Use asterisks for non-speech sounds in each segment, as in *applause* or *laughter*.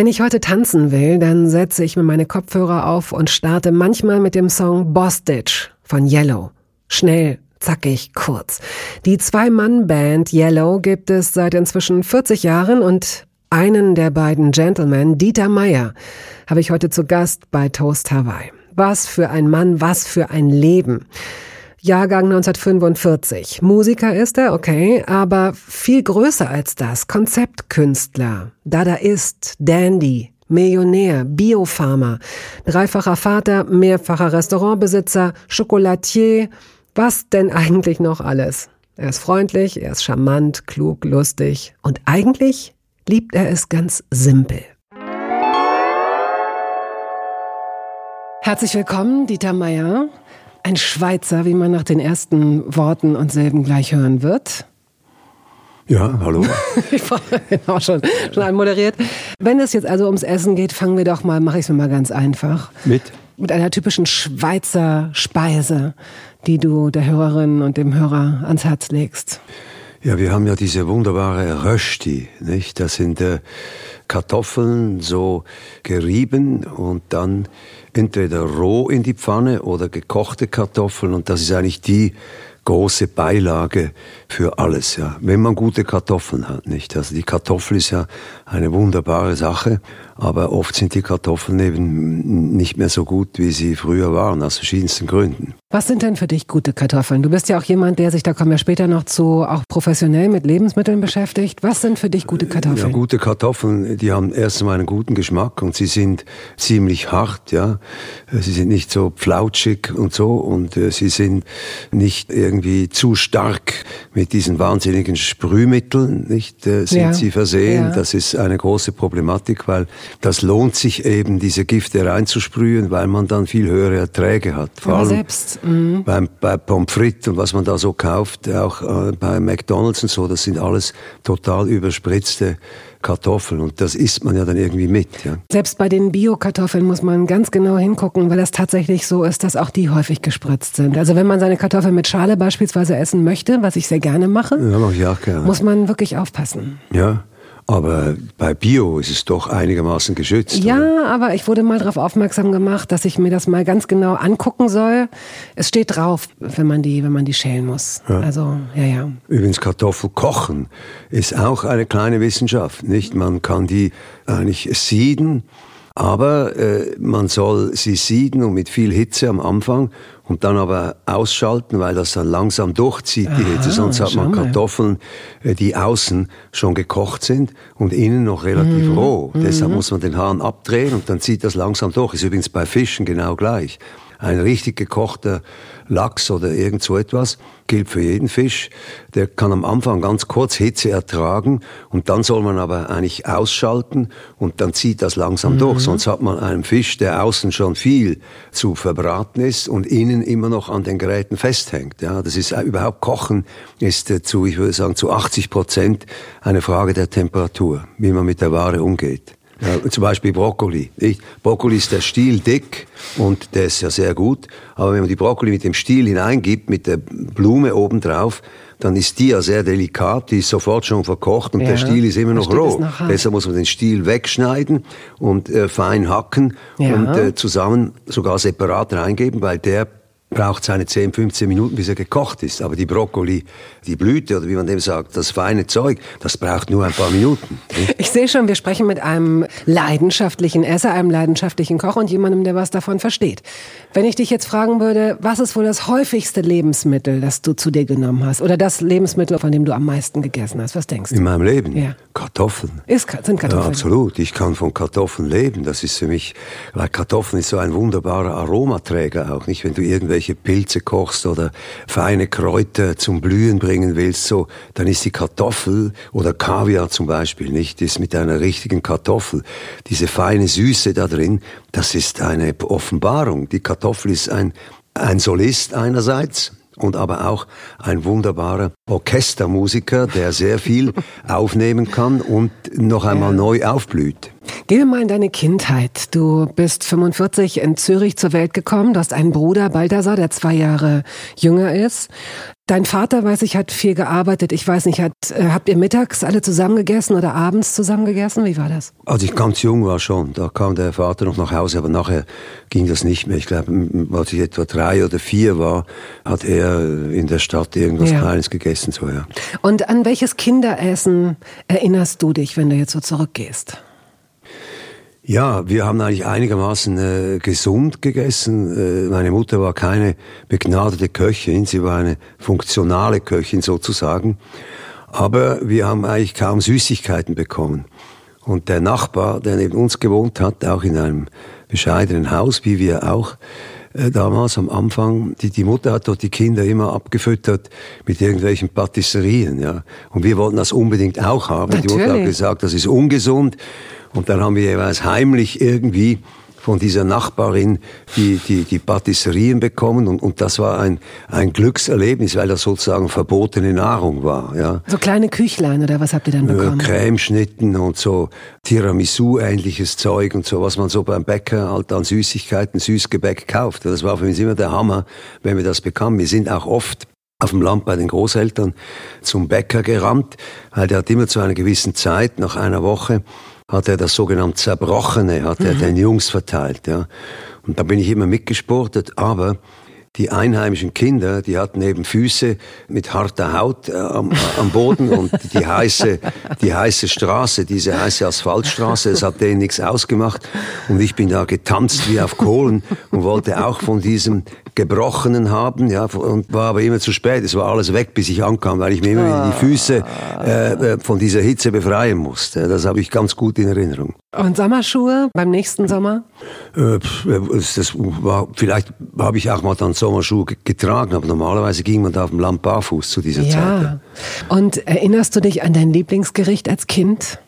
Wenn ich heute tanzen will, dann setze ich mir meine Kopfhörer auf und starte manchmal mit dem Song Bostitch von Yellow. Schnell, zackig, kurz. Die Zwei-Mann-Band Yellow gibt es seit inzwischen 40 Jahren und einen der beiden Gentlemen, Dieter Meier, habe ich heute zu Gast bei Toast Hawaii. Was für ein Mann, was für ein Leben. Jahrgang 1945. Musiker ist er, okay, aber viel größer als das. Konzeptkünstler, Dadaist, Dandy, Millionär, Biofarmer, dreifacher Vater, mehrfacher Restaurantbesitzer, Chocolatier. Was denn eigentlich noch alles? Er ist freundlich, er ist charmant, klug, lustig und eigentlich liebt er es ganz simpel. Herzlich willkommen, Dieter Meier. Ein Schweizer, wie man nach den ersten Worten und Silben gleich hören wird. Ja, hallo. *laughs* ich war genau schon, schon anmoderiert. Wenn es jetzt also ums Essen geht, fangen wir doch mal, mache ich es mir mal ganz einfach. Mit? Mit einer typischen Schweizer Speise, die du der Hörerin und dem Hörer ans Herz legst. Ja, wir haben ja diese wunderbare Rösti, nicht? Das sind äh, Kartoffeln so gerieben und dann entweder roh in die Pfanne oder gekochte Kartoffeln. Und das ist eigentlich die große Beilage für alles, ja. Wenn man gute Kartoffeln hat, nicht? Also die Kartoffel ist ja eine wunderbare Sache, aber oft sind die Kartoffeln eben nicht mehr so gut, wie sie früher waren, aus verschiedensten Gründen. Was sind denn für dich gute Kartoffeln? Du bist ja auch jemand, der sich, da kommen wir später noch zu, auch professionell mit Lebensmitteln beschäftigt. Was sind für dich gute Kartoffeln? Ja, gute Kartoffeln, die haben erst einmal einen guten Geschmack und sie sind ziemlich hart, ja. Sie sind nicht so flautschig und so und äh, sie sind nicht irgendwie zu stark mit diesen wahnsinnigen Sprühmitteln, nicht, äh, sind ja. sie versehen. Ja. Das ist eine große Problematik, weil das lohnt sich eben, diese Gifte reinzusprühen, weil man dann viel höhere Erträge hat. Vor allem selbst. Mhm. Beim, bei Pommes frites und was man da so kauft, auch äh, bei McDonalds und so, das sind alles total überspritzte Kartoffeln und das isst man ja dann irgendwie mit. Ja. Selbst bei den Bio-Kartoffeln muss man ganz genau hingucken, weil das tatsächlich so ist, dass auch die häufig gespritzt sind. Also wenn man seine Kartoffeln mit Schale beispielsweise essen möchte, was ich sehr gerne mache, ja, mach ich auch gerne. muss man wirklich aufpassen. Ja. Aber bei Bio ist es doch einigermaßen geschützt. Ja, oder? aber ich wurde mal darauf aufmerksam gemacht, dass ich mir das mal ganz genau angucken soll. Es steht drauf, wenn man die, wenn man die schälen muss. Ja. Also, ja, ja. Übrigens, Kartoffel kochen ist auch eine kleine Wissenschaft, nicht? Man kann die eigentlich sieden aber äh, man soll sie sieden und mit viel Hitze am Anfang und dann aber ausschalten, weil das dann langsam durchzieht, die Aha, Hitze. Sonst hat man Kartoffeln, äh, die außen schon gekocht sind und innen noch relativ mhm. roh. Mhm. Deshalb muss man den Hahn abdrehen und dann zieht das langsam durch. Ist übrigens bei Fischen genau gleich. Ein richtig gekochter Lachs oder irgend so etwas gilt für jeden Fisch. Der kann am Anfang ganz kurz Hitze ertragen und dann soll man aber eigentlich ausschalten und dann zieht das langsam mhm. durch. Sonst hat man einen Fisch, der außen schon viel zu verbraten ist und innen immer noch an den Geräten festhängt. Ja, das ist äh, überhaupt Kochen ist äh, zu, ich würde sagen, zu 80 Prozent eine Frage der Temperatur, wie man mit der Ware umgeht. Ja, zum Beispiel Brokkoli. Nicht? Brokkoli ist der Stiel dick und der ist ja sehr gut. Aber wenn man die Brokkoli mit dem Stiel hineingibt, mit der Blume obendrauf, dann ist die ja sehr delikat, die ist sofort schon verkocht und ja, der Stiel ist immer noch roh. Deshalb muss man den Stiel wegschneiden und äh, fein hacken ja. und äh, zusammen sogar separat reingeben, weil der braucht seine 10, 15 Minuten, bis er gekocht ist. Aber die Brokkoli, die Blüte oder wie man dem sagt, das feine Zeug, das braucht nur ein paar Minuten. Ich sehe schon, wir sprechen mit einem leidenschaftlichen Esser, einem leidenschaftlichen Koch und jemandem, der was davon versteht. Wenn ich dich jetzt fragen würde, was ist wohl das häufigste Lebensmittel, das du zu dir genommen hast? Oder das Lebensmittel, von dem du am meisten gegessen hast? Was denkst du? In meinem Leben? Ja. Kartoffeln. Ist, sind Kartoffeln? Ja, absolut. Ich kann von Kartoffeln leben. Das ist für mich, weil Kartoffeln ist so ein wunderbarer Aromaträger auch, nicht? Wenn du irgendwelche irgendwelche Pilze kochst oder feine Kräuter zum Blühen bringen willst, so, dann ist die Kartoffel oder Kaviar zum Beispiel nicht, ist mit einer richtigen Kartoffel, diese feine Süße da drin, das ist eine Offenbarung. Die Kartoffel ist ein ein Solist einerseits und aber auch ein wunderbarer Orchestermusiker, der sehr viel *laughs* aufnehmen kann und noch einmal ja. neu aufblüht. Gehen wir mal in deine Kindheit. Du bist 45 in Zürich zur Welt gekommen. Du hast einen Bruder, Balthasar, der zwei Jahre jünger ist. Dein Vater, weiß ich, hat viel gearbeitet. Ich weiß nicht, hat, äh, habt ihr mittags alle zusammen gegessen oder abends zusammen gegessen? Wie war das? Als ich ganz jung war schon, da kam der Vater noch nach Hause, aber nachher ging das nicht mehr. Ich glaube, als ich etwa drei oder vier war, hat er in der Stadt irgendwas ja. Kleines gegessen. So, ja. Und an welches Kinderessen erinnerst du dich, wenn du jetzt so zurückgehst? Ja, wir haben eigentlich einigermaßen äh, gesund gegessen. Äh, meine Mutter war keine begnadete Köchin, sie war eine funktionale Köchin sozusagen. Aber wir haben eigentlich kaum Süßigkeiten bekommen. Und der Nachbar, der neben uns gewohnt hat, auch in einem bescheidenen Haus, wie wir auch, äh, damals am Anfang, die, die Mutter hat dort die Kinder immer abgefüttert mit irgendwelchen Patisserien, ja. Und wir wollten das unbedingt auch haben. Natürlich. Die Mutter hat gesagt, das ist ungesund. Und dann haben wir jeweils heimlich irgendwie von dieser Nachbarin die, die, die Patisserien bekommen und, und das war ein, ein Glückserlebnis, weil das sozusagen verbotene Nahrung war. Ja. So kleine Küchlein oder was habt ihr dann äh, bekommen? Cremeschnitten und so Tiramisu-ähnliches Zeug und so, was man so beim Bäcker halt an Süßigkeiten, Süßgebäck kauft. Das war für uns immer der Hammer, wenn wir das bekamen. Wir sind auch oft auf dem Land bei den Großeltern zum Bäcker gerannt, weil der hat immer zu einer gewissen Zeit, nach einer Woche, hat er das sogenannte Zerbrochene, hat er mhm. den Jungs verteilt. Ja. Und da bin ich immer mitgesportet, aber die einheimischen Kinder, die hatten eben Füße mit harter Haut äh, am, am, Boden und die heiße, die heiße Straße, diese heiße Asphaltstraße, es hat denen nichts ausgemacht. Und ich bin da getanzt wie auf Kohlen und wollte auch von diesem Gebrochenen haben, ja, und war aber immer zu spät. Es war alles weg, bis ich ankam, weil ich mir immer wieder die Füße äh, äh, von dieser Hitze befreien musste. Das habe ich ganz gut in Erinnerung. Und Sommerschuhe beim nächsten Sommer? Äh, das war, vielleicht habe ich auch mal dann Sommerschuhe getragen, aber normalerweise ging man da auf dem Land barfuß zu dieser ja. Zeit. Ja. Und erinnerst du dich an dein Lieblingsgericht als Kind?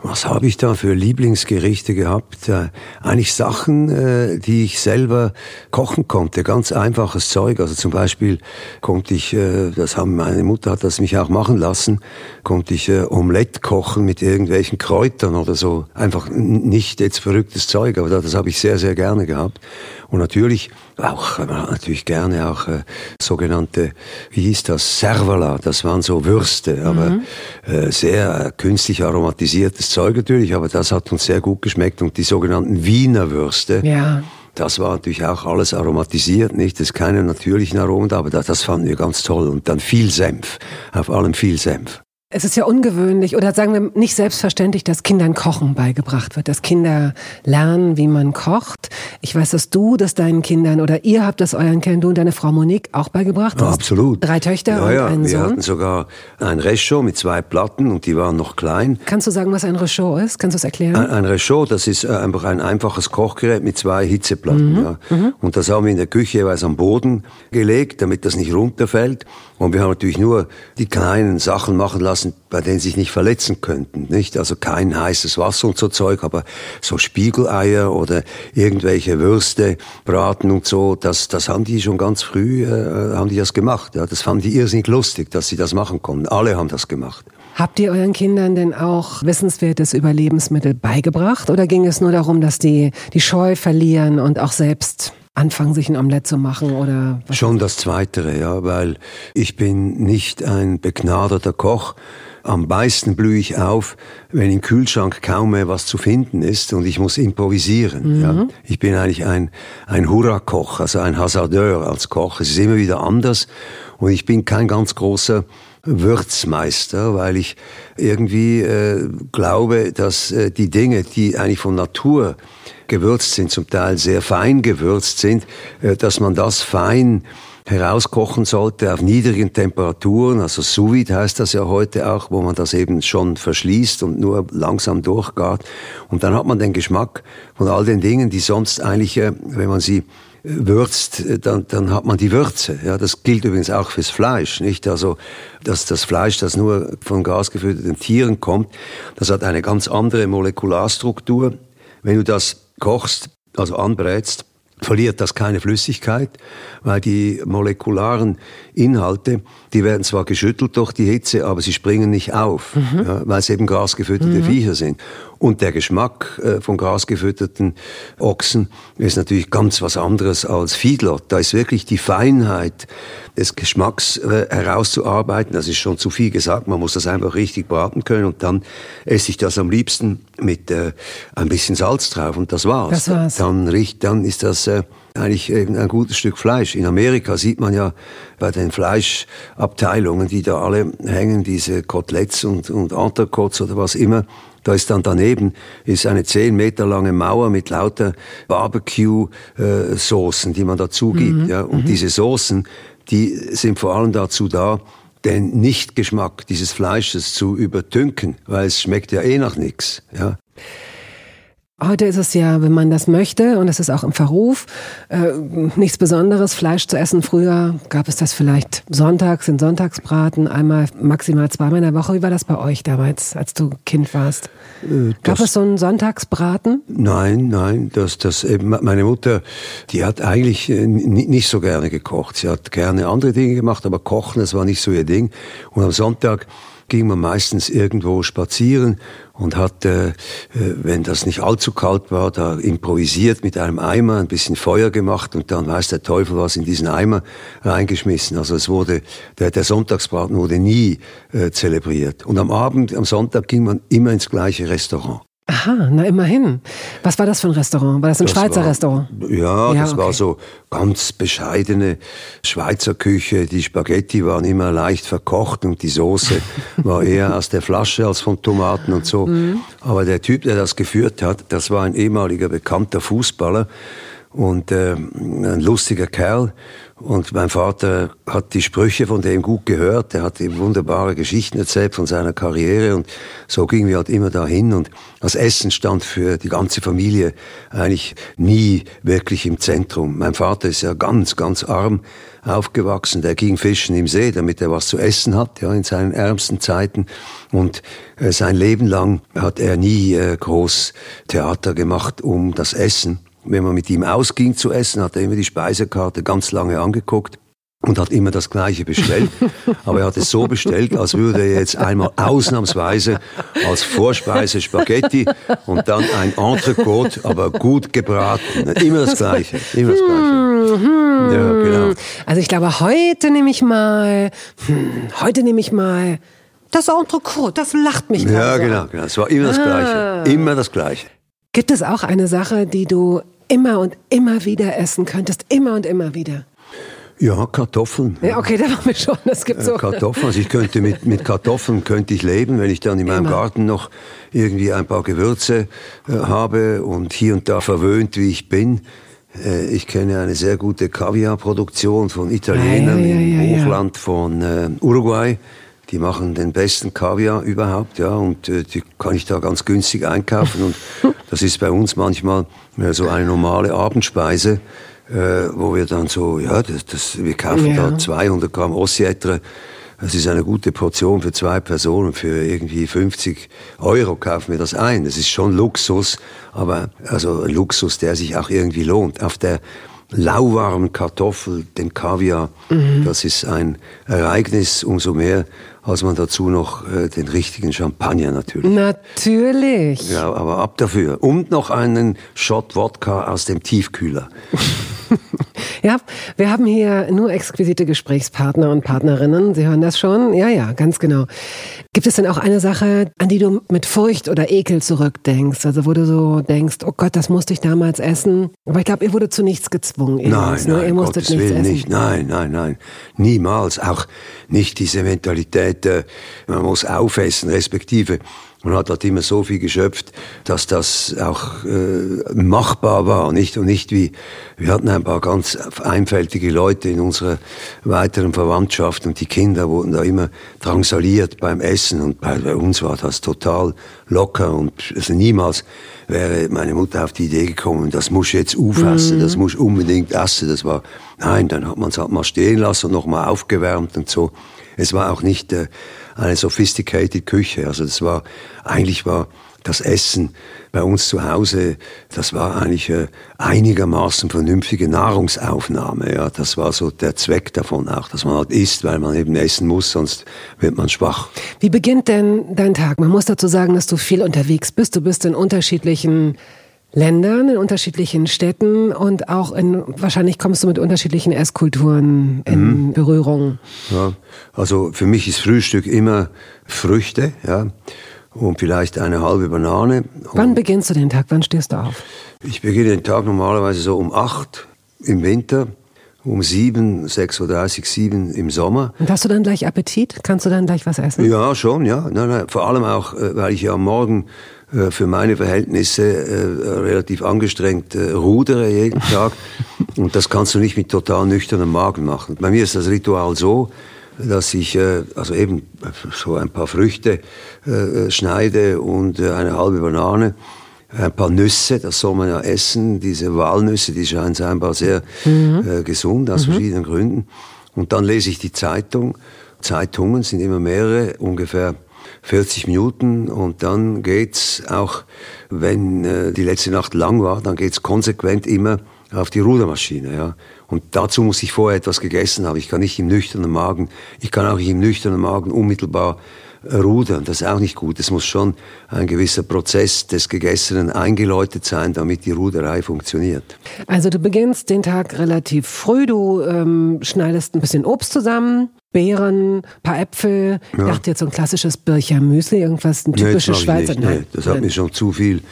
Was habe ich da für Lieblingsgerichte gehabt? Äh, eigentlich Sachen, äh, die ich selber kochen konnte. Ganz einfaches Zeug. Also zum Beispiel konnte ich, äh, das haben meine Mutter hat das mich auch machen lassen, konnte ich äh, Omelette kochen mit irgendwelchen Kräutern oder so. Einfach nicht jetzt verrücktes Zeug, aber das, das habe ich sehr, sehr gerne gehabt. Und natürlich auch, natürlich gerne auch äh, sogenannte, wie hieß das, Servala, das waren so Würste, aber mhm. äh, sehr künstlich aromatisiertes Zeug natürlich, aber das hat uns sehr gut geschmeckt und die sogenannten Wiener Würste. Ja. Das war natürlich auch alles aromatisiert, nicht? Das ist keine natürlichen Aromen, aber das, das fanden wir ganz toll. Und dann viel Senf, auf allem viel Senf. Es ist ja ungewöhnlich oder sagen wir nicht selbstverständlich, dass Kindern Kochen beigebracht wird, dass Kinder lernen, wie man kocht. Ich weiß, dass du das deinen Kindern oder ihr habt das euren Kindern, du und deine Frau Monique, auch beigebracht. Ja, absolut. Drei Töchter ja, und ja. einen wir Sohn. Wir hatten sogar ein Rechaud mit zwei Platten und die waren noch klein. Kannst du sagen, was ein Rechaud ist? Kannst du es erklären? Ein, ein Rechaud, das ist äh, einfach ein einfaches Kochgerät mit zwei Hitzeplatten. Mhm. Ja. Mhm. Und das haben wir in der Küche jeweils am Boden gelegt, damit das nicht runterfällt. Und wir haben natürlich nur die kleinen Sachen machen lassen, bei denen sie sich nicht verletzen könnten, nicht? Also kein heißes Wasser und so Zeug, aber so Spiegeleier oder irgendwelche Würste braten und so, das, das haben die schon ganz früh, äh, haben die das gemacht. Ja, das fanden die irrsinnig lustig, dass sie das machen konnten. Alle haben das gemacht. Habt ihr euren Kindern denn auch Wissenswertes über Lebensmittel beigebracht oder ging es nur darum, dass die die Scheu verlieren und auch selbst anfangen, sich ein Omelett zu machen oder? Was Schon das Zweitere, ja, weil ich bin nicht ein begnadeter Koch. Am meisten blühe ich auf, wenn im Kühlschrank kaum mehr was zu finden ist und ich muss improvisieren. Mhm. Ja. Ich bin eigentlich ein, ein Hurra-Koch, also ein Hasardeur als Koch. Es ist immer wieder anders und ich bin kein ganz großer Würzmeister, weil ich irgendwie äh, glaube, dass äh, die Dinge, die eigentlich von Natur gewürzt sind, zum Teil sehr fein gewürzt sind, äh, dass man das fein herauskochen sollte auf niedrigen Temperaturen, also sous vide heißt das ja heute auch, wo man das eben schon verschließt und nur langsam durchgart. Und dann hat man den Geschmack von all den Dingen, die sonst eigentlich, äh, wenn man sie würzt, äh, dann, dann hat man die Würze. Ja, das gilt übrigens auch fürs Fleisch, nicht? Also, dass das Fleisch, das nur von gasgefütterten Tieren kommt, das hat eine ganz andere Molekularstruktur. Wenn du das kochst, also anbrätst, verliert das keine Flüssigkeit, weil die molekularen Inhalte, die werden zwar geschüttelt durch die Hitze, aber sie springen nicht auf, mhm. ja, weil es eben grasgefütterte mhm. Viecher sind. Und der Geschmack äh, von grasgefütterten Ochsen ist natürlich ganz was anderes als Feedlot. Da ist wirklich die Feinheit des Geschmacks äh, herauszuarbeiten. Das ist schon zu viel gesagt. Man muss das einfach richtig braten können und dann esse ich das am liebsten mit äh, ein bisschen Salz drauf und das war's. Das war's. Dann riecht, dann ist das äh, eigentlich ein gutes Stück Fleisch. In Amerika sieht man ja bei den Fleischabteilungen, die da alle hängen, diese Koteletts und, und Entrecotes oder was immer, da ist dann daneben ist eine zehn Meter lange Mauer mit lauter Barbecue-Soßen, die man dazu gibt. Mhm. Ja. Und mhm. diese Soßen, die sind vor allem dazu da, den Nichtgeschmack dieses Fleisches zu übertünken, weil es schmeckt ja eh nach nichts. Ja. Heute ist es ja, wenn man das möchte, und es ist auch im Verruf, äh, nichts Besonderes, Fleisch zu essen. Früher gab es das vielleicht sonntags in Sonntagsbraten, einmal maximal zweimal in der Woche. Wie war das bei euch damals, als du Kind warst? Äh, gab es so einen Sonntagsbraten? Nein, nein. Das, das meine Mutter, die hat eigentlich äh, nicht so gerne gekocht. Sie hat gerne andere Dinge gemacht, aber kochen, das war nicht so ihr Ding. Und am Sonntag ging man meistens irgendwo spazieren und hat, äh, äh, wenn das nicht allzu kalt war, da improvisiert mit einem Eimer, ein bisschen Feuer gemacht und dann weiß der Teufel was in diesen Eimer reingeschmissen. Also es wurde, der, der Sonntagsbraten wurde nie äh, zelebriert. Und am Abend, am Sonntag ging man immer ins gleiche Restaurant. Aha, na immerhin. Was war das für ein Restaurant? War das ein das Schweizer war, Restaurant? Ja, ja das okay. war so ganz bescheidene Schweizer Küche. Die Spaghetti waren immer leicht verkocht und die Soße *laughs* war eher aus der Flasche als von Tomaten und so. Mhm. Aber der Typ, der das geführt hat, das war ein ehemaliger bekannter Fußballer und äh, ein lustiger Kerl. Und mein Vater hat die Sprüche von dem gut gehört. Er hat ihm wunderbare Geschichten erzählt von seiner Karriere. Und so gingen wir halt immer dahin. Und das Essen stand für die ganze Familie eigentlich nie wirklich im Zentrum. Mein Vater ist ja ganz, ganz arm aufgewachsen. Der ging fischen im See, damit er was zu essen hat, ja, in seinen ärmsten Zeiten. Und äh, sein Leben lang hat er nie äh, groß Theater gemacht um das Essen wenn man mit ihm ausging zu essen, hat er immer die Speisekarte ganz lange angeguckt und hat immer das Gleiche bestellt. *laughs* Aber er hat es so bestellt, als würde er jetzt einmal ausnahmsweise als Vorspeise Spaghetti und dann ein Entrecote, aber gut gebraten. Immer das Gleiche. Immer das Gleiche. Mhm. Ja, genau. Also ich glaube, heute nehme ich mal, hm, heute nehme ich mal das Entrecote, das lacht mich Ja, genau, genau. Es war immer das Gleiche. Ah. Immer das Gleiche. Gibt es auch eine Sache, die du immer und immer wieder essen könntest? Immer und immer wieder? Ja, Kartoffeln. Ja, okay, da waren wir schon. Es gibt so. Kartoffeln. Also ich könnte mit, mit Kartoffeln könnte ich leben, wenn ich dann in meinem Immer. Garten noch irgendwie ein paar Gewürze äh, habe und hier und da verwöhnt, wie ich bin. Äh, ich kenne eine sehr gute Kaviarproduktion von Italienern ja, ja, ja, im Hochland von äh, Uruguay. Die machen den besten Kaviar überhaupt, ja, und äh, die kann ich da ganz günstig einkaufen. Und *laughs* das ist bei uns manchmal äh, so eine normale Abendspeise, äh, wo wir dann so, ja, das, das, wir kaufen ja. da 200 Gramm Ossietre. Das ist eine gute Portion für zwei Personen. Für irgendwie 50 Euro kaufen wir das ein. Das ist schon Luxus, aber also Luxus, der sich auch irgendwie lohnt. Auf der lauwarmen Kartoffel, den Kaviar, mhm. das ist ein Ereignis, umso mehr, als man dazu noch äh, den richtigen Champagner natürlich. Natürlich. Ja, aber ab dafür. Und noch einen Shot Wodka aus dem Tiefkühler. *laughs* ja, wir haben hier nur exquisite Gesprächspartner und Partnerinnen. Sie hören das schon? Ja, ja, ganz genau. Gibt es denn auch eine Sache, an die du mit Furcht oder Ekel zurückdenkst? Also wo du so denkst, oh Gott, das musste ich damals essen. Aber ich glaube, ihr wurde zu nichts gezwungen. Nein, nein, ihr musstet Gottes nichts Willen essen. nicht. Nein, nein, nein. Niemals. Auch nicht diese Mentalität, äh, man muss aufessen, respektive man hat dort immer so viel geschöpft, dass das auch äh, machbar war, nicht und nicht wie wir hatten ein paar ganz einfältige Leute in unserer weiteren Verwandtschaft und die Kinder wurden da immer drangsaliert beim Essen und bei, bei uns war das total locker und also niemals wäre meine Mutter auf die Idee gekommen, das muss jetzt aufessen, mhm. das muss unbedingt essen. Das war nein, dann hat man es halt mal stehen lassen und nochmal aufgewärmt und so. Es war auch nicht äh, eine sophisticated Küche. Also das war, eigentlich war das Essen bei uns zu Hause, das war eigentlich äh, einigermaßen vernünftige Nahrungsaufnahme. Ja, das war so der Zweck davon auch, dass man halt isst, weil man eben essen muss, sonst wird man schwach. Wie beginnt denn dein Tag? Man muss dazu sagen, dass du viel unterwegs bist. Du bist in unterschiedlichen Ländern, in unterschiedlichen Städten und auch in, wahrscheinlich kommst du mit unterschiedlichen Esskulturen in mhm. Berührung. Ja, also für mich ist Frühstück immer Früchte, ja und vielleicht eine halbe Banane. Wann beginnst du den Tag? Wann stehst du auf? Ich beginne den Tag normalerweise so um acht im Winter, um sieben, 6.30 Uhr, sieben im Sommer. Und hast du dann gleich Appetit? Kannst du dann gleich was essen? Ja, schon, ja. Nein, nein, vor allem auch, äh, weil ich ja am Morgen äh, für meine Verhältnisse äh, relativ angestrengt rudere jeden Tag. *laughs* Und das kannst du nicht mit total nüchternem Magen machen. Bei mir ist das Ritual so, dass ich äh, also eben so ein paar Früchte äh, schneide und äh, eine halbe Banane, ein paar Nüsse, das soll man ja essen, diese Walnüsse, die scheinen scheinbar sehr mhm. äh, gesund aus mhm. verschiedenen Gründen. Und dann lese ich die Zeitung. Zeitungen sind immer mehrere, ungefähr 40 Minuten und dann geht's auch, wenn äh, die letzte Nacht lang war, dann geht's konsequent immer auf die Rudermaschine. Ja. Und dazu muss ich vorher etwas gegessen haben. Ich kann nicht im nüchternen Magen, ich kann auch nicht im nüchternen Magen unmittelbar äh, rudern. Das ist auch nicht gut. Es muss schon ein gewisser Prozess des Gegessenen eingeläutet sein, damit die Ruderei funktioniert. Also du beginnst den Tag relativ früh, du ähm, schneidest ein bisschen Obst zusammen, Beeren, paar Äpfel. Ja. Ich dachte jetzt so ein klassisches Bircher Müsli, irgendwas, ein typisches nee, Schweizer. Nicht, nee, das hat mir schon zu viel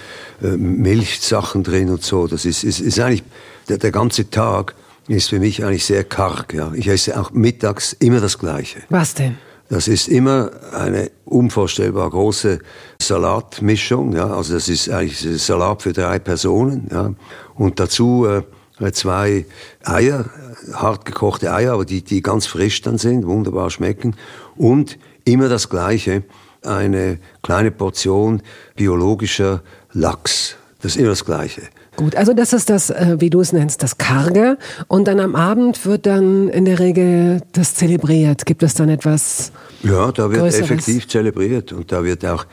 äh, Milchsachen drin und so. Das ist, ist, ist eigentlich der, der ganze Tag ist für mich eigentlich sehr karg. Ja. Ich esse auch mittags immer das Gleiche. Was denn? Das ist immer eine unvorstellbar große Salatmischung. Ja. Also das ist eigentlich Salat für drei Personen. Ja. Und dazu äh, zwei Eier, hart gekochte Eier, aber die, die ganz frisch dann sind, wunderbar schmecken. Und immer das Gleiche, eine kleine Portion biologischer Lachs. Das ist immer das Gleiche. Gut, also das ist das, äh, wie du es nennst, das Karge. Und dann am Abend wird dann in der Regel das zelebriert. Gibt es dann etwas? Ja, da wird Größeres? effektiv zelebriert und da wird auch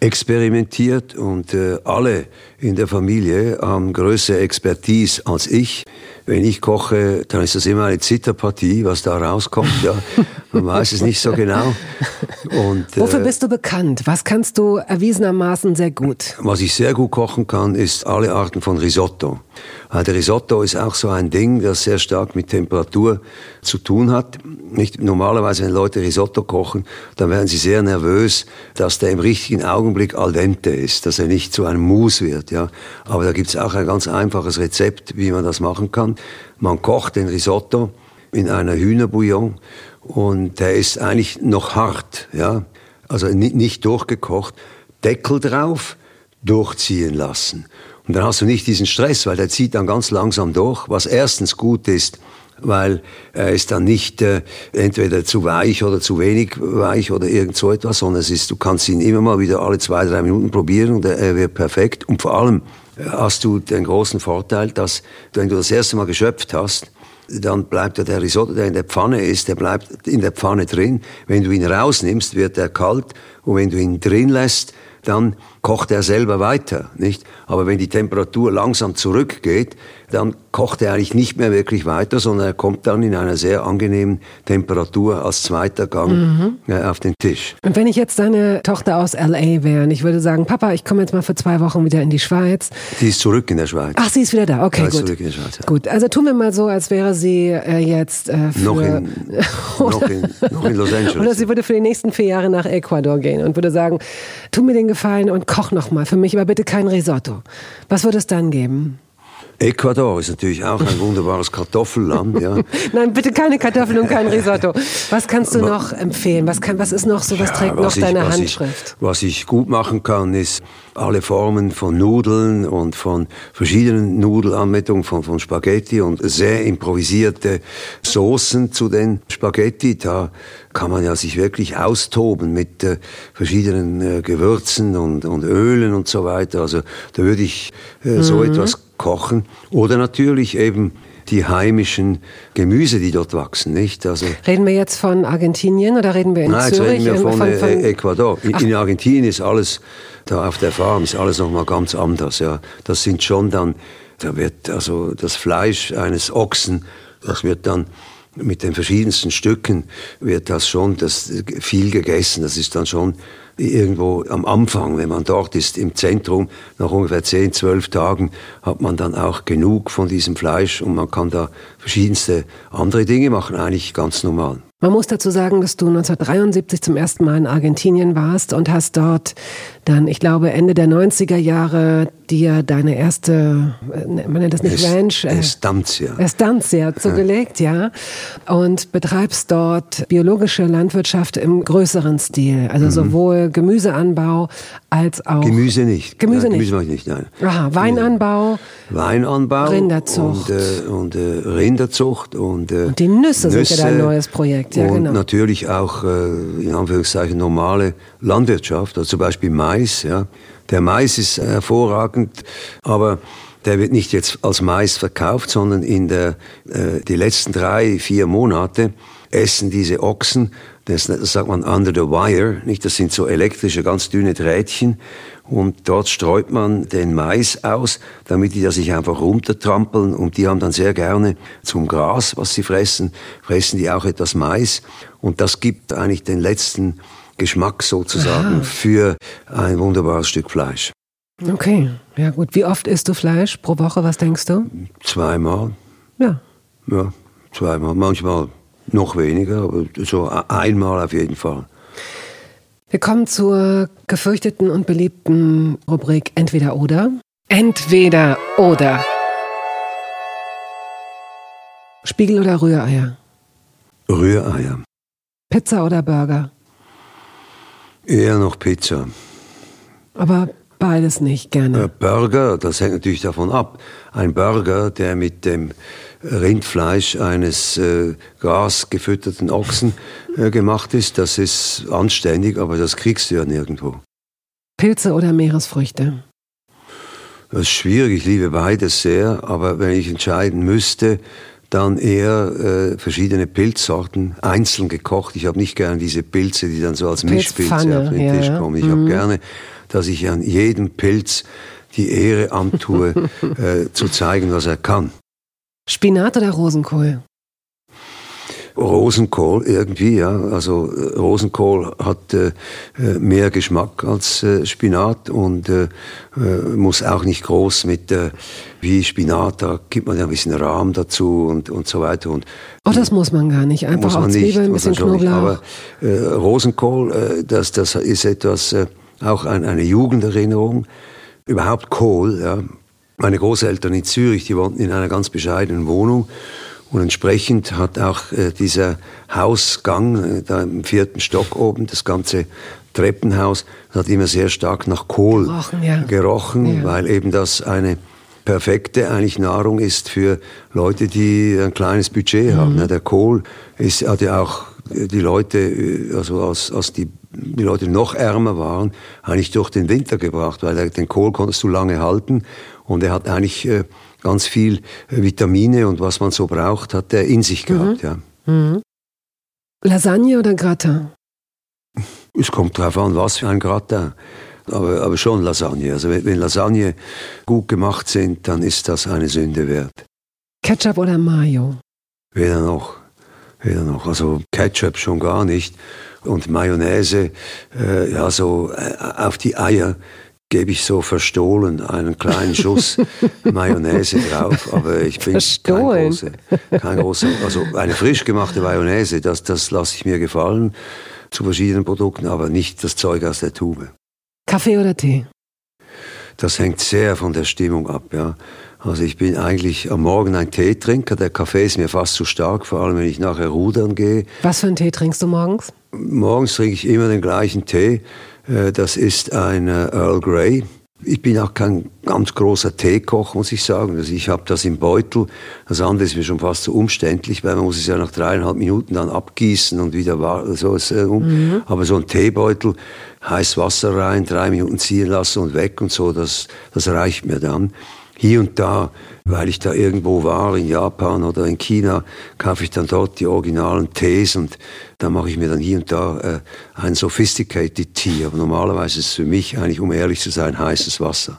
experimentiert und äh, alle in der Familie haben größere Expertise als ich. Wenn ich koche, dann ist das immer eine Zitterpartie, was da rauskommt. Ja. *laughs* Man weiß es nicht so genau. Und, Wofür äh, bist du bekannt? Was kannst du erwiesenermaßen sehr gut? Was ich sehr gut kochen kann, ist alle Arten von Risotto. Äh, der Risotto ist auch so ein Ding, das sehr stark mit Temperatur zu tun hat. Nicht normalerweise, wenn Leute Risotto kochen, dann werden sie sehr nervös, dass der im richtigen Augenblick al dente ist, dass er nicht zu einem Mousse wird. Ja, aber da gibt es auch ein ganz einfaches Rezept, wie man das machen kann. Man kocht den Risotto in einer Hühnerbouillon und der ist eigentlich noch hart, ja, also nicht durchgekocht. Deckel drauf, durchziehen lassen. Und dann hast du nicht diesen Stress, weil der zieht dann ganz langsam durch, was erstens gut ist, weil er ist dann nicht äh, entweder zu weich oder zu wenig weich oder irgend so etwas, sondern es ist, du kannst ihn immer mal wieder alle zwei, drei Minuten probieren und er, er wird perfekt. Und vor allem äh, hast du den großen Vorteil, dass wenn du das erste Mal geschöpft hast, dann bleibt der Risotto, der in der Pfanne ist, der bleibt in der Pfanne drin. Wenn du ihn rausnimmst, wird er kalt und wenn du ihn drin lässt, dann kocht er selber weiter, nicht? Aber wenn die Temperatur langsam zurückgeht, dann kocht er eigentlich nicht mehr wirklich weiter, sondern er kommt dann in einer sehr angenehmen Temperatur als zweiter Gang mhm. äh, auf den Tisch. Und wenn ich jetzt deine Tochter aus LA wäre und ich würde sagen, Papa, ich komme jetzt mal für zwei Wochen wieder in die Schweiz. Sie ist zurück in der Schweiz. Ach, sie ist wieder da, okay, ja, gut. Zurück in der Schweiz, ja. Gut, also tun wir mal so, als wäre sie äh, jetzt äh, für... Noch in, *laughs* noch, in, noch in Los Angeles. Oder sie würde für die nächsten vier Jahre nach Ecuador gehen und würde sagen, tu mir den Gefallen und koch noch mal für mich, aber bitte kein Risotto. Was würde es dann geben? Ecuador ist natürlich auch ein wunderbares Kartoffelland. Ja. *laughs* Nein, bitte keine Kartoffeln und kein Risotto. Was kannst du noch empfehlen? Was, kann, was ist noch so, was ja, trägt was noch ich, deine was Handschrift? Ich, was ich gut machen kann, ist alle Formen von Nudeln und von verschiedenen Nudelanmeldungen, von, von Spaghetti und sehr improvisierte Soßen zu den Spaghetti. Da kann man ja sich wirklich austoben mit äh, verschiedenen äh, Gewürzen und, und Ölen und so weiter. Also da würde ich äh, so mhm. etwas kochen. Oder natürlich eben die heimischen Gemüse, die dort wachsen, nicht? Also reden wir jetzt von Argentinien oder reden wir in nein, Zürich? Nein, reden wir von, von, von Ecuador. In, in, Argentinien ist alles, da auf der Farm ist alles nochmal ganz anders, ja. Das sind schon dann, da wird also das Fleisch eines Ochsen, das wird dann mit den verschiedensten Stücken wird das schon das viel gegessen. Das ist dann schon irgendwo am Anfang, wenn man dort ist, im Zentrum, nach ungefähr 10, 12 Tagen hat man dann auch genug von diesem Fleisch und man kann da verschiedenste andere Dinge machen, eigentlich ganz normal. Man muss dazu sagen, dass du 1973 zum ersten Mal in Argentinien warst und hast dort dann, ich glaube, Ende der 90er Jahre dir deine erste, äh, man nennt das nicht es, Ranch, äh, Estancia. Estancia zugelegt, ja. Und betreibst dort biologische Landwirtschaft im größeren Stil. Also mhm. sowohl Gemüseanbau als auch. Gemüse nicht. Gemüse ja, nicht. Gemüse mache ich nicht, nein. Aha, Weinanbau. Weinanbau. Rinderzucht. Und, äh, und äh, Rinderzucht und, äh, und die Nüsse, Nüsse, sind ja dein neues Projekt, ja, und genau. natürlich auch, äh, in Anführungszeichen, normale Landwirtschaft, also zum Beispiel Mais Mais. Ja. Der Mais ist hervorragend, aber der wird nicht jetzt als Mais verkauft, sondern in der, äh, die letzten drei, vier Monate essen diese Ochsen, das, das sagt man under the wire, nicht? Das sind so elektrische, ganz dünne Drähtchen und dort streut man den Mais aus, damit die da sich einfach runtertrampeln und die haben dann sehr gerne zum Gras, was sie fressen, fressen die auch etwas Mais und das gibt eigentlich den letzten Geschmack sozusagen Aha. für ein wunderbares Stück Fleisch. Okay, ja gut. Wie oft isst du Fleisch pro Woche, was denkst du? Zweimal. Ja. Ja, zweimal. Manchmal noch weniger, aber so einmal auf jeden Fall. Wir kommen zur gefürchteten und beliebten Rubrik Entweder oder. Entweder oder. Spiegel oder Rühreier? Rühreier. Pizza oder Burger? Eher noch Pizza. Aber beides nicht gerne. Äh, Burger, das hängt natürlich davon ab. Ein Burger, der mit dem Rindfleisch eines äh, gasgefütterten Ochsen äh, gemacht ist, das ist anständig, aber das kriegst du ja nirgendwo. Pilze oder Meeresfrüchte? Das ist schwierig, ich liebe beides sehr, aber wenn ich entscheiden müsste, dann eher äh, verschiedene Pilzsorten einzeln gekocht. Ich habe nicht gerne diese Pilze, die dann so als Mischpilze auf den ja, Tisch kommen. Ich mhm. habe gerne, dass ich an jedem Pilz die Ehre antue, *laughs* äh, zu zeigen, was er kann. Spinat oder Rosenkohl? Rosenkohl irgendwie, ja. Also äh, Rosenkohl hat äh, äh, mehr Geschmack als äh, Spinat und äh, äh, muss auch nicht groß mit wie Spinat, da gibt man ja ein bisschen Rahm dazu und, und so weiter. Und, oh, das muss man gar nicht. Einfach auch Zwiebeln, ein bisschen Knoblauch. Aber äh, Rosenkohl, das, das ist etwas, auch ein, eine Jugenderinnerung. Überhaupt Kohl, ja. Meine Großeltern in Zürich, die wohnten in einer ganz bescheidenen Wohnung und entsprechend hat auch äh, dieser Hausgang äh, da im vierten Stock oben, das ganze Treppenhaus, hat immer sehr stark nach Kohl gerochen, ja. gerochen ja. weil eben das eine perfekte eigentlich Nahrung ist für Leute, die ein kleines Budget mhm. haben. Ne? Der Kohl ist, hat ja auch äh, die Leute, also als, als die, die Leute noch ärmer waren, eigentlich durch den Winter gebracht, weil den Kohl konntest du lange halten und er hat eigentlich äh, ganz viel äh, Vitamine und was man so braucht, hat er in sich gehabt. Mhm. Ja. Mhm. Lasagne oder Gratin? Es kommt darauf an, was für ein Gratin. Aber, aber schon Lasagne. Also wenn, wenn Lasagne gut gemacht sind, dann ist das eine Sünde wert. Ketchup oder Mayo? Weder noch. Weder noch. Also Ketchup schon gar nicht. Und Mayonnaise, äh, ja, so äh, auf die Eier gebe ich so verstohlen einen kleinen Schuss *laughs* Mayonnaise drauf, aber ich bin kein großer, kein großer, also eine frisch gemachte Mayonnaise, das, das lasse ich mir gefallen zu verschiedenen Produkten, aber nicht das Zeug aus der Tube. Kaffee oder Tee? Das hängt sehr von der Stimmung ab, ja. Also ich bin eigentlich am Morgen ein Teetrinker. Der Kaffee ist mir fast zu stark, vor allem wenn ich nachher rudern gehe. Was für einen Tee trinkst du morgens? Morgens trinke ich immer den gleichen Tee. Äh, das ist ein äh, Earl Grey. Ich bin auch kein ganz großer Teekoch, muss ich sagen. Also ich habe das im Beutel. Das andere ist mir schon fast zu so umständlich, weil man muss es ja nach dreieinhalb Minuten dann abgießen und wieder war so ist, äh, um. Mhm. Aber so ein Teebeutel, heiß Wasser rein, drei Minuten ziehen lassen und weg und so, das, das reicht mir dann. hier und da, weil ich da irgendwo war, in Japan oder in China, kaufe ich dann dort die originalen Tees und da mache ich mir dann hier und da äh, ein sophisticated Tea. Aber normalerweise ist es für mich eigentlich, um ehrlich zu sein, heißes Wasser.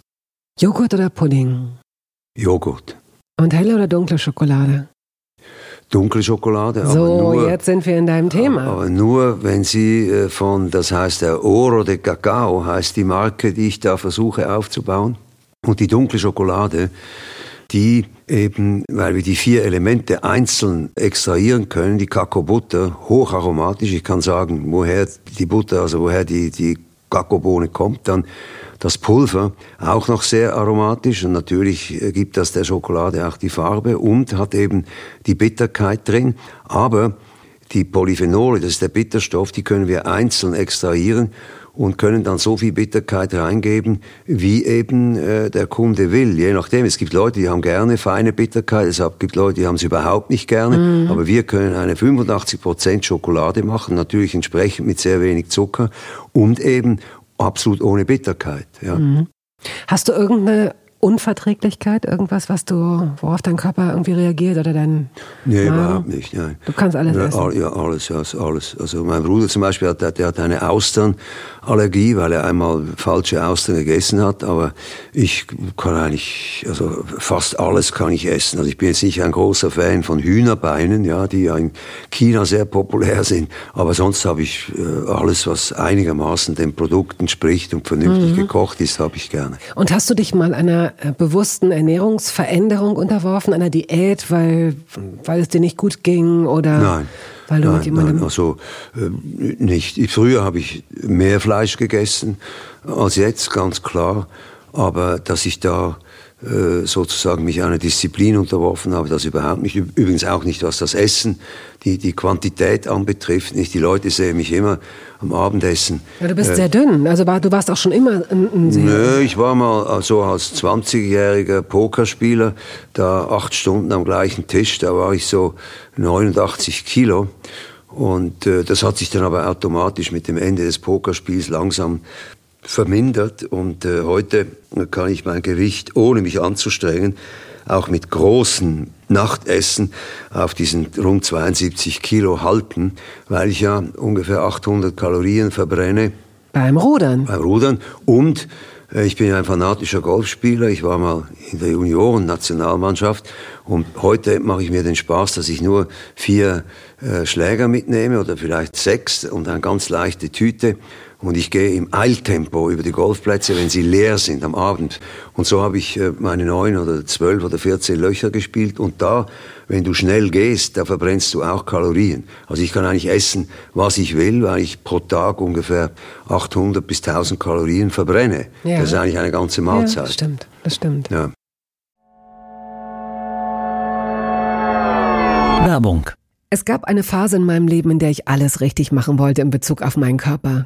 Joghurt oder Pudding? Joghurt. Und helle oder dunkle Schokolade? Dunkle Schokolade. So, nur, jetzt sind wir in deinem Thema. Aber nur, wenn sie äh, von, das heißt der Oro de Cacao, heißt die Marke, die ich da versuche aufzubauen. Und die dunkle Schokolade, die eben, weil wir die vier Elemente einzeln extrahieren können, die Kakaobutter, hocharomatisch, ich kann sagen, woher die Butter, also woher die, die Kakaobohne kommt, dann das Pulver, auch noch sehr aromatisch. Und natürlich gibt das der Schokolade auch die Farbe und hat eben die Bitterkeit drin, aber die Polyphenole, das ist der Bitterstoff, die können wir einzeln extrahieren und können dann so viel Bitterkeit reingeben, wie eben äh, der Kunde will. Je nachdem. Es gibt Leute, die haben gerne feine Bitterkeit, es gibt Leute, die haben sie überhaupt nicht gerne. Mhm. Aber wir können eine 85% Schokolade machen, natürlich entsprechend mit sehr wenig Zucker und eben absolut ohne Bitterkeit. Ja. Mhm. Hast du irgendeine Unverträglichkeit, irgendwas, was du, worauf dein Körper irgendwie reagiert oder dein Nee, Magen? überhaupt nicht, nein. Du kannst alles ja, essen? Ja, alles, ja, alles. Also mein Bruder zum Beispiel, hat, der hat eine Austernallergie, weil er einmal falsche Austern gegessen hat, aber ich kann eigentlich, also fast alles kann ich essen. Also ich bin jetzt nicht ein großer Fan von Hühnerbeinen, ja, die ja in China sehr populär sind, aber sonst habe ich äh, alles, was einigermaßen den Produkten entspricht und vernünftig mhm. gekocht ist, habe ich gerne. Und hast du dich mal einer äh, bewussten Ernährungsveränderung unterworfen, einer Diät, weil, weil es dir nicht gut ging oder nein, weil du nein, mit jemandem... Nein, also äh, nicht. Früher habe ich mehr Fleisch gegessen als jetzt, ganz klar. Aber dass ich da sozusagen mich einer Disziplin unterworfen habe, das überhaupt nicht. Übrigens auch nicht, was das Essen, die, die Quantität anbetrifft. Nicht die Leute sehen mich immer am Abendessen. Ja, du bist äh, sehr dünn. Also war, du warst auch schon immer ein, ein sehr. Nö, ich war mal so als 20-jähriger Pokerspieler da acht Stunden am gleichen Tisch. Da war ich so 89 Kilo. Und äh, das hat sich dann aber automatisch mit dem Ende des Pokerspiels langsam vermindert und äh, heute kann ich mein Gewicht, ohne mich anzustrengen, auch mit großen Nachtessen auf diesen rund 72 Kilo halten, weil ich ja ungefähr 800 Kalorien verbrenne. Beim Rudern? Beim Rudern und äh, ich bin ein fanatischer Golfspieler. Ich war mal in der Junioren-Nationalmannschaft und heute mache ich mir den Spaß, dass ich nur vier äh, Schläger mitnehme oder vielleicht sechs und eine ganz leichte Tüte und ich gehe im Eiltempo über die Golfplätze, wenn sie leer sind am Abend. Und so habe ich äh, meine neun oder zwölf oder vierzehn Löcher gespielt. Und da, wenn du schnell gehst, da verbrennst du auch Kalorien. Also ich kann eigentlich essen, was ich will, weil ich pro Tag ungefähr 800 bis 1000 Kalorien verbrenne. Ja. Das ist eigentlich eine ganze Mahlzeit. Ja, das stimmt, das stimmt. Ja. Werbung. Es gab eine Phase in meinem Leben, in der ich alles richtig machen wollte in Bezug auf meinen Körper.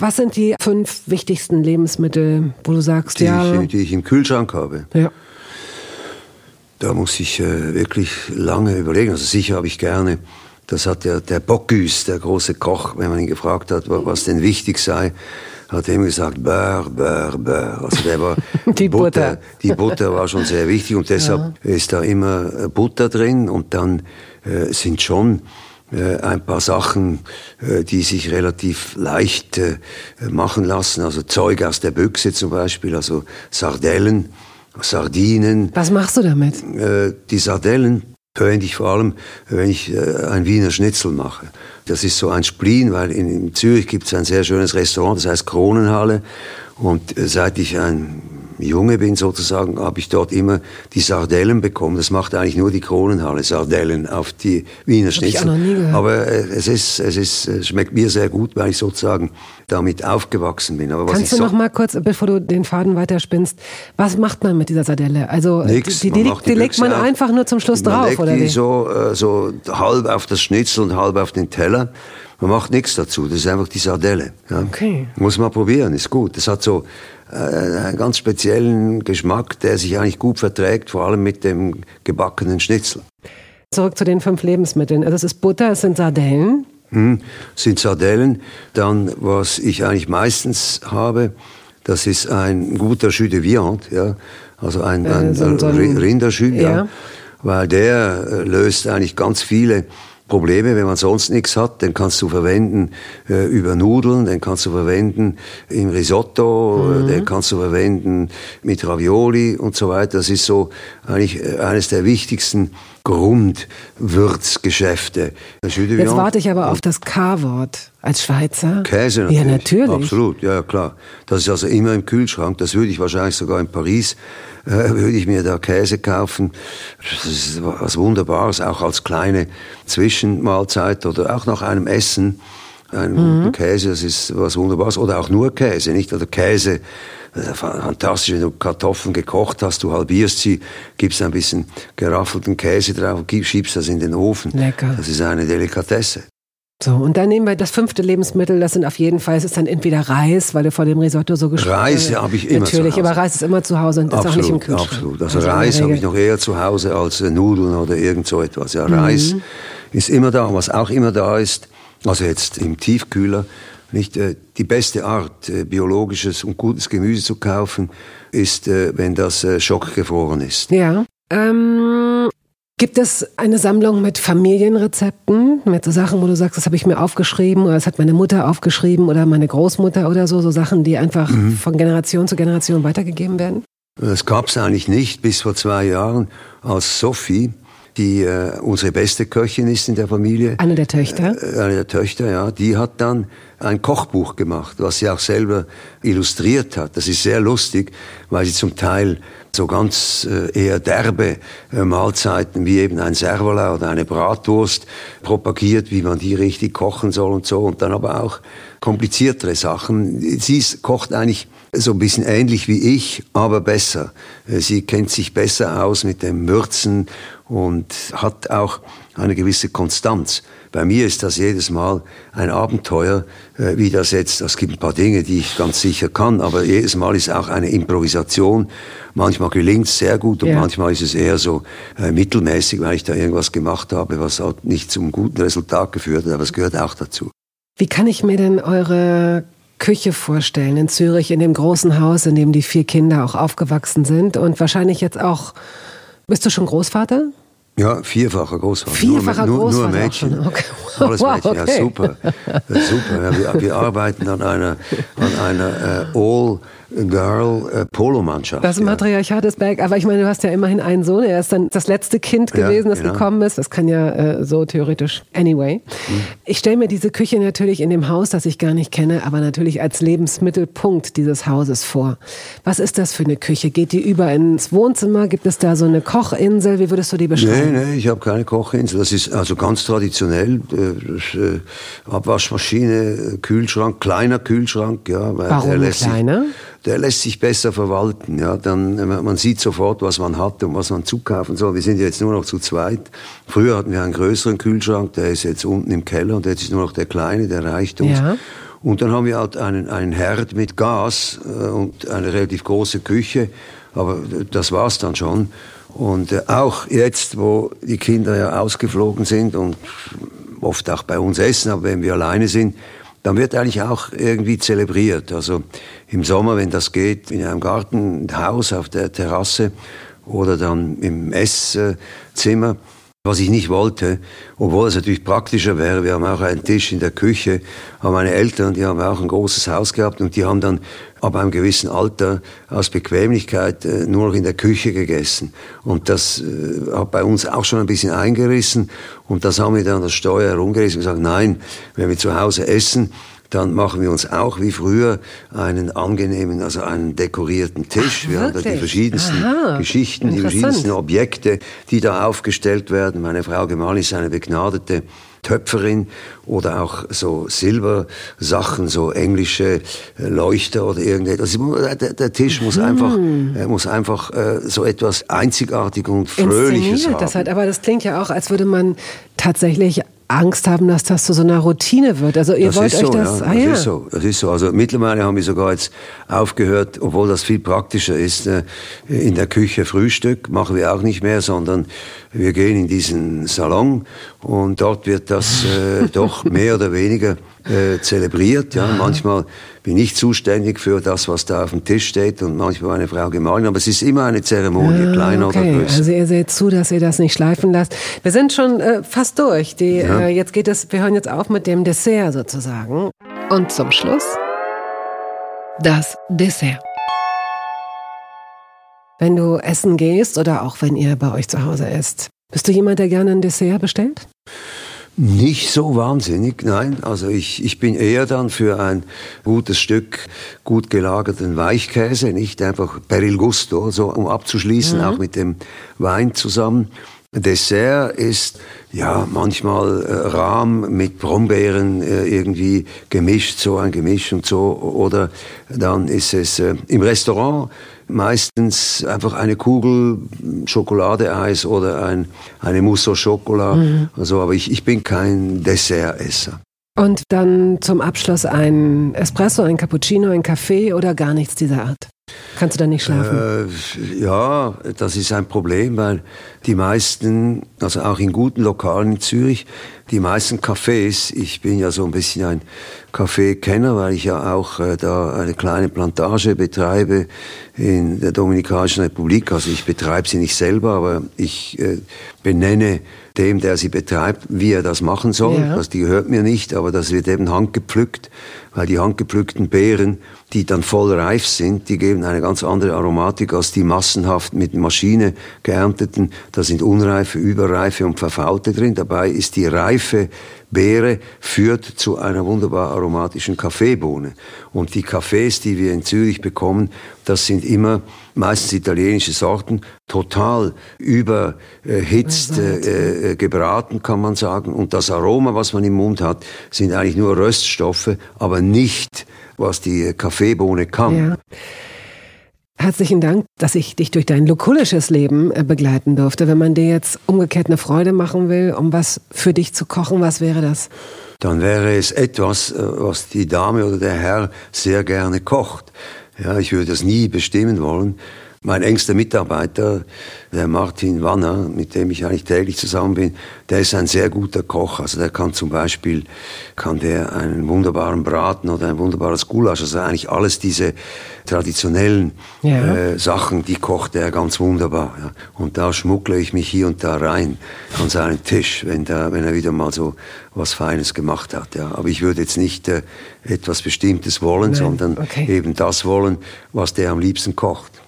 Was sind die fünf wichtigsten Lebensmittel, wo du sagst, die ja. Ich, die ich im Kühlschrank habe. Ja. Da muss ich äh, wirklich lange überlegen. Also sicher habe ich gerne das hat der, der Bocuse, der große Koch, wenn man ihn gefragt hat, was denn wichtig sei, hat er ihm gesagt, Bör, Bör, Bör. Also der war, *laughs* die Butter. Butter. Die Butter war schon sehr wichtig und deshalb ja. ist da immer äh, Butter drin und dann äh, sind schon ein paar Sachen, äh, die sich relativ leicht äh, machen lassen. Also Zeug aus der Büchse zum Beispiel, also Sardellen, Sardinen. Was machst du damit? Äh, die Sardellen verwende ich vor allem, wenn ich äh, ein Wiener Schnitzel mache. Das ist so ein Spleen, weil in, Zürich gibt es ein sehr schönes Restaurant, das heißt Kronenhalle. Und äh, seit ich ein Junge bin sozusagen, habe ich dort immer die Sardellen bekommen. Das macht eigentlich nur die Kronenhalle, Sardellen auf die Wiener Schnitzel. Ich auch noch nie gehört. Aber äh, es ist, es ist, es schmeckt mir sehr gut, weil ich sozusagen damit aufgewachsen bin. Aber was Kannst du so noch mal kurz, bevor du den Faden weiterspinnst, was macht man mit dieser Sardelle? Also Nix, die, die, die, die legt man auf. einfach nur zum Schluss man drauf, legt oder die wie? so, äh, so halb auf das Schnitzel und halb auf den Teller. Man macht nichts dazu, das ist einfach die Sardelle. Ja. Okay. Muss man probieren, ist gut. Das hat so äh, einen ganz speziellen Geschmack, der sich eigentlich gut verträgt, vor allem mit dem gebackenen Schnitzel. Zurück zu den fünf Lebensmitteln. Also es ist Butter, es sind Sardellen. Hm, sind Sardellen. Dann, was ich eigentlich meistens habe, das ist ein guter Jus de Viande, ja. Also ein, Äh, ein, so- so ein- Rinderjus, ja. ja. Weil der äh, löst eigentlich ganz viele Probleme, wenn man sonst nichts hat, den kannst du verwenden äh, über Nudeln, den kannst du verwenden im Risotto, Mhm. den kannst du verwenden mit Ravioli und so weiter. Das ist so eigentlich äh, eines der wichtigsten Grundwürzgeschäfte. Jetzt warte ich aber auf das K-Wort als Schweizer. Käse natürlich. Ja, natürlich. Absolut, ja klar. Das ist also immer im Kühlschrank. Das würde ich wahrscheinlich sogar in Paris, äh, würde ich mir da Käse kaufen. Das ist was Wunderbares, auch als kleine Zwischenmahlzeit oder auch nach einem Essen. Ein Mhm. Käse, das ist was Wunderbares. Oder auch nur Käse, nicht? Oder Käse, ist fantastisch, wenn du Kartoffeln gekocht hast, du halbierst sie, gibst ein bisschen geraffelten Käse drauf, schiebst das in den Ofen. Lecker. Das ist eine Delikatesse. So, und dann nehmen wir das fünfte Lebensmittel, das sind auf jeden Fall, es ist dann entweder Reis, weil du vor dem Risotto so gesprochen Reis äh, habe ich immer Natürlich, zu Hause. aber Reis ist immer zu Hause und ist auch nicht im Kühlschrank. Absolut. Also, der Reis habe ich noch eher zu Hause als äh, Nudeln oder irgend so etwas. Ja, Reis Mhm. ist immer da. Was auch immer da ist, also jetzt im Tiefkühler, nicht äh, die beste Art, biologisches und gutes Gemüse zu kaufen, ist, wenn das schockgefroren ist. Ja. Ähm, gibt es eine Sammlung mit Familienrezepten, mit so Sachen, wo du sagst, das habe ich mir aufgeschrieben oder das hat meine Mutter aufgeschrieben oder meine Großmutter oder so, so Sachen, die einfach Mhm. von Generation zu Generation weitergegeben werden? Das gab es eigentlich nicht bis vor zwei Jahren, als Sophie, die äh, unsere beste Köchin ist in der Familie, Eine der Töchter. äh, eine der Töchter, ja, die hat dann ein Kochbuch gemacht, was sie auch selber illustriert hat. Das ist sehr lustig, weil sie zum Teil so ganz äh, eher derbe äh, Mahlzeiten wie eben ein Servola oder eine Bratwurst propagiert, wie man die richtig kochen soll und so. Und dann aber auch kompliziertere Sachen. Sie kocht eigentlich so ein bisschen ähnlich wie ich, aber besser. Äh, sie kennt sich besser aus mit dem Würzen und hat auch eine gewisse Konstanz. Bei mir ist das jedes Mal ein Abenteuer, äh, wie das jetzt, es gibt ein paar Dinge, die ich ganz sicher kann, aber jedes Mal ist auch eine Improvisation. Manchmal gelingt es sehr gut und ja. manchmal ist es eher so äh, mittelmäßig, weil ich da irgendwas gemacht habe, was halt nicht zum guten Resultat geführt hat, aber es gehört auch dazu. Wie kann ich mir denn eure Küche vorstellen in Zürich, in dem großen Haus, in dem die vier Kinder auch aufgewachsen sind und wahrscheinlich jetzt auch, bist du schon Großvater? Ja, vierfacher Großvater. Vierfacher nur, Großvater. Nur Mädchen. Okay. Alles Mädchen, *laughs* okay. ja super. super. Ja, wir, wir, arbeiten an einer, an einer äh, All- Girl-Polo-Mannschaft. Das ja. Matriarchat ist back. Aber ich meine, du hast ja immerhin einen Sohn. Er ist dann das letzte Kind gewesen, ja, das genau. gekommen ist. Das kann ja äh, so theoretisch. Anyway. Mhm. Ich stelle mir diese Küche natürlich in dem Haus, das ich gar nicht kenne, aber natürlich als Lebensmittelpunkt dieses Hauses vor. Was ist das für eine Küche? Geht die über ins Wohnzimmer? Gibt es da so eine Kochinsel? Wie würdest du die beschreiben? Nee, nee, ich habe keine Kochinsel. Das ist also ganz traditionell. Das, äh, Abwaschmaschine, Kühlschrank, kleiner Kühlschrank. Ja, Warum kleiner? Der lässt sich besser verwalten. Ja, dann, man sieht sofort, was man hat und was man zukaufen soll. Wir sind jetzt nur noch zu zweit. Früher hatten wir einen größeren Kühlschrank, der ist jetzt unten im Keller und jetzt ist nur noch der kleine, der reicht uns. Ja. Und dann haben wir halt einen, einen Herd mit Gas äh, und eine relativ große Küche, aber das war's dann schon. Und äh, auch jetzt, wo die Kinder ja ausgeflogen sind und oft auch bei uns essen, aber wenn wir alleine sind, dann wird eigentlich auch irgendwie zelebriert. Also im Sommer, wenn das geht, in einem Gartenhaus auf der Terrasse oder dann im Esszimmer, was ich nicht wollte, obwohl es natürlich praktischer wäre. Wir haben auch einen Tisch in der Küche, aber meine Eltern, die haben auch ein großes Haus gehabt und die haben dann ab einem gewissen Alter aus Bequemlichkeit äh, nur noch in der Küche gegessen. Und das äh, hat bei uns auch schon ein bisschen eingerissen und das haben wir dann das Steuer herumgerissen und gesagt, nein, wenn wir zu Hause essen, dann machen wir uns auch wie früher einen angenehmen, also einen dekorierten Tisch. Ach, wir haben da die verschiedensten Aha, Geschichten, die verschiedensten Objekte, die da aufgestellt werden. Meine Frau Gemahl ist eine begnadete Töpferin oder auch so Silbersachen, so englische äh, Leuchter oder irgendetwas. Der, der Tisch muss einfach, äh, muss einfach äh, so etwas einzigartig und fröhliches haben. Das halt, aber das klingt ja auch, als würde man tatsächlich Angst haben, dass das zu so einer Routine wird. Also ihr das wollt euch so, das. Ja, ah, das ja. ist so. Das ist so. Also mittlerweile haben wir sogar jetzt aufgehört, obwohl das viel praktischer ist, äh, in der Küche Frühstück machen wir auch nicht mehr, sondern wir gehen in diesen Salon und dort wird das äh, doch mehr oder weniger äh, zelebriert. Ja, manchmal bin ich zuständig für das, was da auf dem Tisch steht und manchmal meine Frau gemahlen. Aber es ist immer eine Zeremonie, ah, kleiner okay. oder größer. Also ihr seht zu, dass ihr das nicht schleifen lasst. Wir sind schon äh, fast durch. Die, ja. äh, jetzt geht es, wir hören jetzt auf mit dem Dessert sozusagen. Und zum Schluss das Dessert. Wenn du essen gehst oder auch wenn ihr bei euch zu Hause esst, bist du jemand, der gerne ein Dessert bestellt? Nicht so wahnsinnig, nein. Also ich, ich bin eher dann für ein gutes Stück gut gelagerten Weichkäse, nicht einfach per il gusto, so um abzuschließen, mhm. auch mit dem Wein zusammen. Dessert ist ja manchmal äh, Rahm mit Brombeeren äh, irgendwie gemischt, so ein Gemisch und so. Oder dann ist es äh, im Restaurant meistens einfach eine Kugel Schokoladeeis oder ein, eine Mousse au Chocolat. Mhm. Also, aber ich, ich bin kein Dessertesser. Und dann zum Abschluss ein Espresso, ein Cappuccino, ein Kaffee oder gar nichts dieser Art? Kannst du da nicht schlafen? Äh, ja, das ist ein Problem, weil die meisten, also auch in guten Lokalen in Zürich, die meisten Cafés, ich bin ja so ein bisschen ein Kaffeekenner, weil ich ja auch äh, da eine kleine Plantage betreibe in der Dominikanischen Republik. Also ich betreibe sie nicht selber, aber ich äh, benenne dem, der sie betreibt, wie er das machen soll. Ja. Das die gehört mir nicht, aber das wird eben handgepflückt, weil die handgepflückten Beeren, die dann voll reif sind, die geben eine ganz andere Aromatik als die massenhaft mit Maschine geernteten. Da sind unreife, überreife und verfaulte drin. Dabei ist die reife Beere führt zu einer wunderbar aromatischen Kaffeebohne. Und die Kaffees, die wir in Zürich bekommen, das sind immer meistens italienische Sorten, total überhitzt, äh, äh, gebraten kann man sagen. Und das Aroma, was man im Mund hat, sind eigentlich nur Röststoffe, aber nicht, was die Kaffeebohne kann. Ja. Herzlichen Dank, dass ich dich durch dein lokulisches Leben äh, begleiten durfte. Wenn man dir jetzt umgekehrt eine Freude machen will, um was für dich zu kochen, was wäre das? Dann wäre es etwas, äh, was die Dame oder der Herr sehr gerne kocht. Ja, ich würde das nie bestimmen wollen. Mein engster Mitarbeiter, der Martin Wanner, mit dem ich eigentlich täglich zusammen bin, der ist ein sehr guter Koch. Also der kann zum Beispiel, kann der einen wunderbaren Braten oder ein wunderbares Gulasch, also eigentlich alles diese traditionellen ja. äh, Sachen, die kocht er ganz wunderbar. Ja. Und da schmuggle ich mich hier und da rein an seinen Tisch, wenn, der, wenn er wieder mal so was Feines gemacht hat. Ja. Aber ich würde jetzt nicht äh, etwas Bestimmtes wollen, Nein. sondern okay. eben das wollen, was der am liebsten kocht.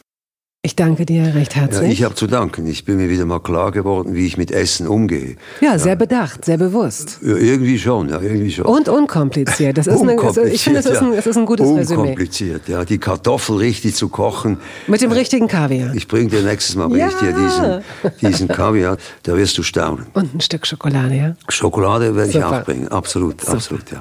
Ich danke dir recht herzlich. Ja, ich habe zu danken. Ich bin mir wieder mal klar geworden, wie ich mit Essen umgehe. Ja, sehr ja. bedacht, sehr bewusst. Ja, irgendwie schon, ja, irgendwie schon. Und unkompliziert. Das ist unkompliziert, eine, also ich finde, es ist, ein, es ist ein gutes Resümee. Unkompliziert, ja. Die Kartoffel richtig zu kochen. Mit dem richtigen Kaviar. Ich bringe dir nächstes Mal bring ich dir diesen, diesen Kaviar. Da wirst du staunen. Und ein Stück Schokolade, ja? Schokolade werde ich auch bringen. Absolut, Super. absolut, ja.